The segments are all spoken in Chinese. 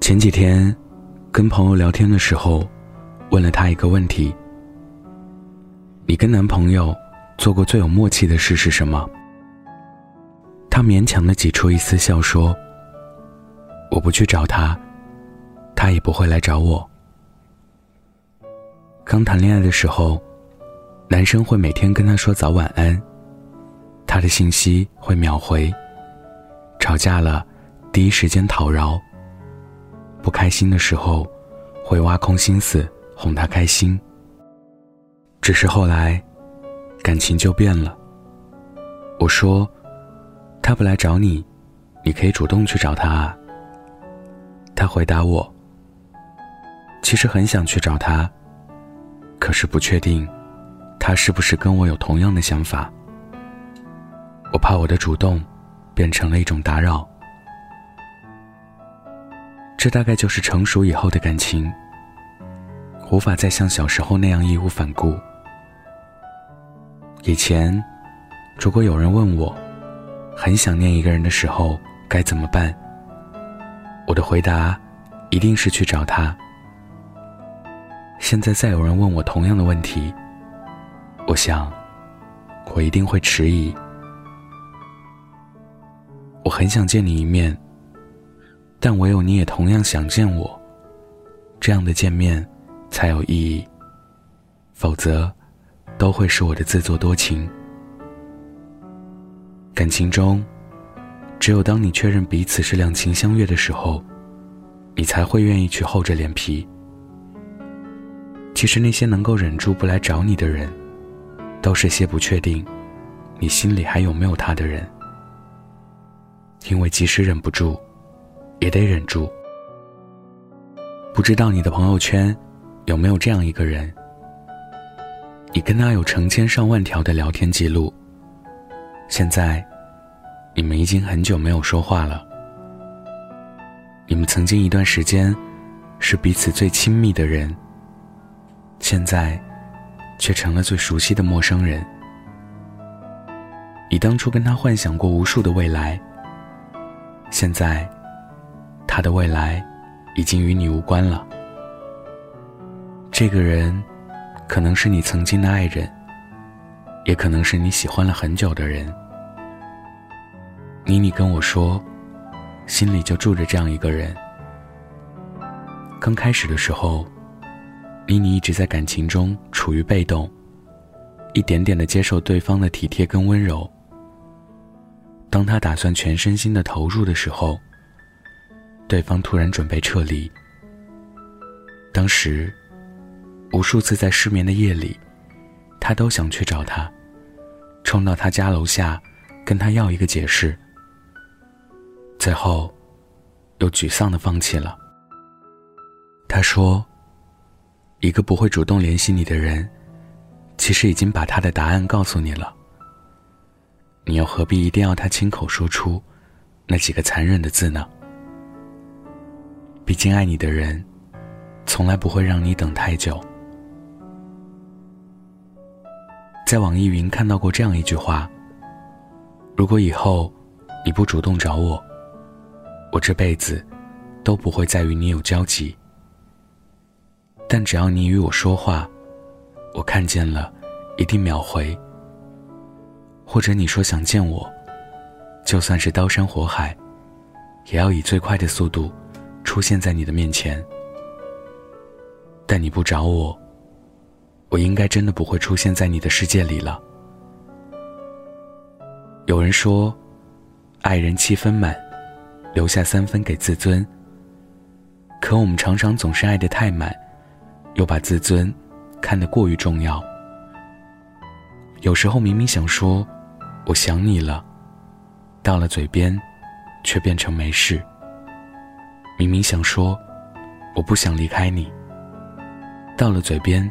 前几天，跟朋友聊天的时候，问了他一个问题：你跟男朋友做过最有默契的事是什么？他勉强的挤出一丝笑说：“我不去找他，他也不会来找我。”刚谈恋爱的时候，男生会每天跟他说早晚安，他的信息会秒回。吵架了，第一时间讨饶。不开心的时候，会挖空心思哄他开心。只是后来，感情就变了。我说，他不来找你，你可以主动去找他啊。他回答我，其实很想去找他，可是不确定，他是不是跟我有同样的想法。我怕我的主动，变成了一种打扰。这大概就是成熟以后的感情，无法再像小时候那样义无反顾。以前，如果有人问我，很想念一个人的时候该怎么办，我的回答一定是去找他。现在再有人问我同样的问题，我想，我一定会迟疑。我很想见你一面。但唯有你也同样想见我，这样的见面才有意义。否则，都会是我的自作多情。感情中，只有当你确认彼此是两情相悦的时候，你才会愿意去厚着脸皮。其实那些能够忍住不来找你的人，都是些不确定你心里还有没有他的人。因为即使忍不住。也得忍住。不知道你的朋友圈有没有这样一个人？你跟他有成千上万条的聊天记录。现在，你们已经很久没有说话了。你们曾经一段时间是彼此最亲密的人，现在却成了最熟悉的陌生人。你当初跟他幻想过无数的未来，现在。他的未来，已经与你无关了。这个人，可能是你曾经的爱人，也可能是你喜欢了很久的人。妮妮跟我说，心里就住着这样一个人。刚开始的时候，妮妮一直在感情中处于被动，一点点的接受对方的体贴跟温柔。当他打算全身心的投入的时候，对方突然准备撤离，当时，无数次在失眠的夜里，他都想去找他，冲到他家楼下，跟他要一个解释。最后，又沮丧的放弃了。他说：“一个不会主动联系你的人，其实已经把他的答案告诉你了。你又何必一定要他亲口说出那几个残忍的字呢？”毕竟，爱你的人，从来不会让你等太久。在网易云看到过这样一句话：“如果以后你不主动找我，我这辈子都不会再与你有交集。但只要你与我说话，我看见了，一定秒回。或者你说想见我，就算是刀山火海，也要以最快的速度。”出现在你的面前，但你不找我，我应该真的不会出现在你的世界里了。有人说，爱人七分满，留下三分给自尊。可我们常常总是爱得太满，又把自尊看得过于重要。有时候明明想说“我想你了”，到了嘴边，却变成没事。明明想说“我不想离开你”，到了嘴边，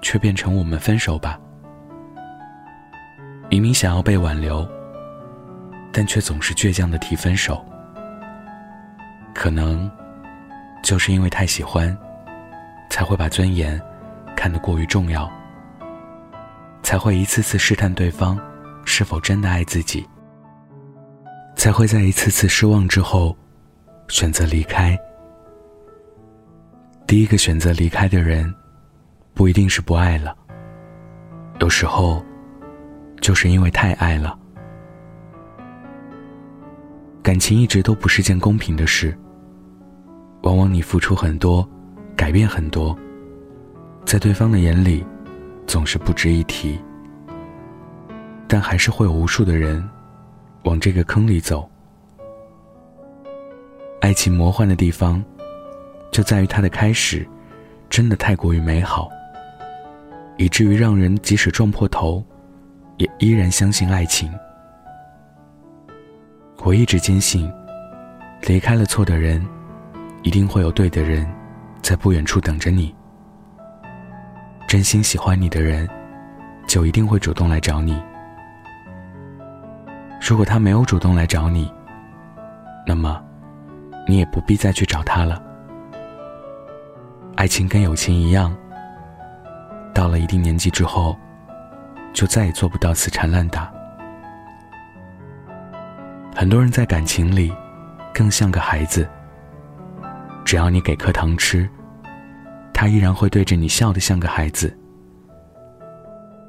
却变成“我们分手吧”。明明想要被挽留，但却总是倔强的提分手。可能就是因为太喜欢，才会把尊严看得过于重要，才会一次次试探对方是否真的爱自己，才会在一次次失望之后。选择离开，第一个选择离开的人，不一定是不爱了，有时候，就是因为太爱了。感情一直都不是件公平的事，往往你付出很多，改变很多，在对方的眼里，总是不值一提。但还是会有无数的人，往这个坑里走。爱情魔幻的地方，就在于它的开始，真的太过于美好，以至于让人即使撞破头，也依然相信爱情。我一直坚信，离开了错的人，一定会有对的人，在不远处等着你。真心喜欢你的人，就一定会主动来找你。如果他没有主动来找你，那么，你也不必再去找他了。爱情跟友情一样，到了一定年纪之后，就再也做不到死缠烂打。很多人在感情里，更像个孩子。只要你给颗糖吃，他依然会对着你笑得像个孩子。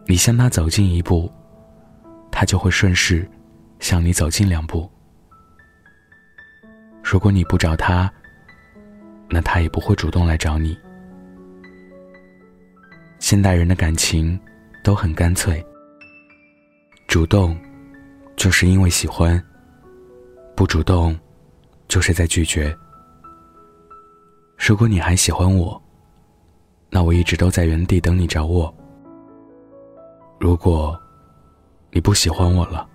你向他走近一步，他就会顺势向你走近两步。如果你不找他，那他也不会主动来找你。现代人的感情都很干脆，主动就是因为喜欢。不主动，就是在拒绝。如果你还喜欢我，那我一直都在原地等你找我。如果你不喜欢我了，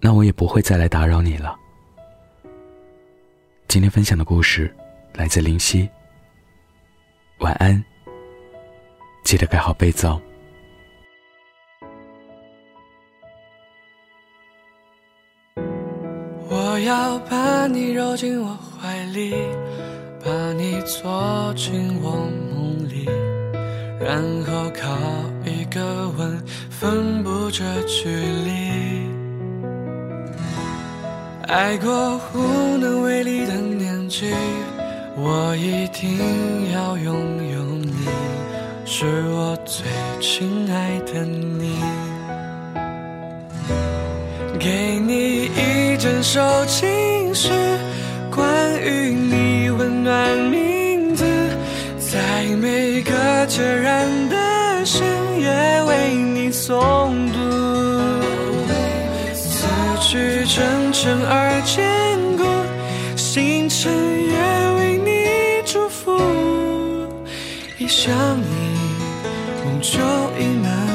那我也不会再来打扰你了。今天分享的故事来自林夕。晚安，记得盖好被子哦。我要把你揉进我怀里，把你坐进我梦里，然后靠一个吻分不这距离。爱过无能为力的年纪，我一定要拥有你，是我最亲爱的你，给你一。整首情诗，关于你温暖名字，在每个孑然的深夜为你诵读。字句真诚而坚固，星辰也为你祝福。一想你，梦就溢满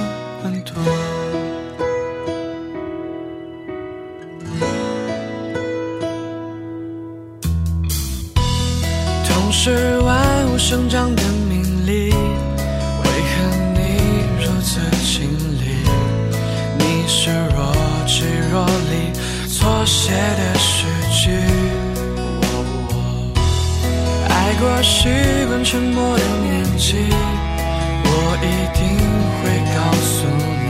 习惯沉默的年纪，我一定会告诉你，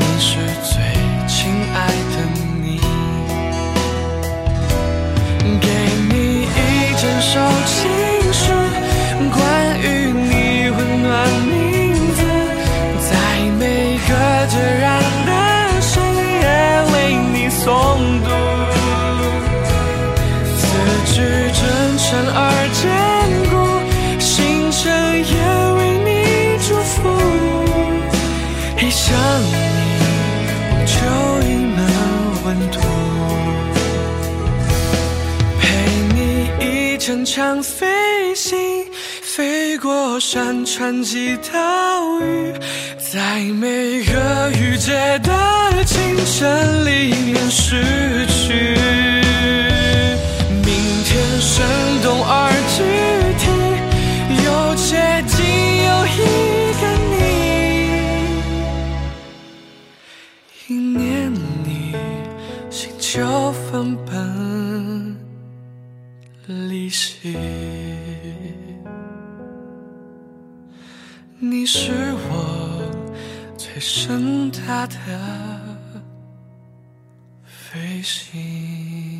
你是最亲爱的你。给你一整。首情诗，关于你温暖名字，在每个孑然的深夜为你诵读，字句真诚而坚乘长飞行，飞过山川及岛屿，在每个雨季的清晨里面失去。明天生动而具体，又接近又一个你，一念你，心就分崩。离析，你是我最盛大的飞行。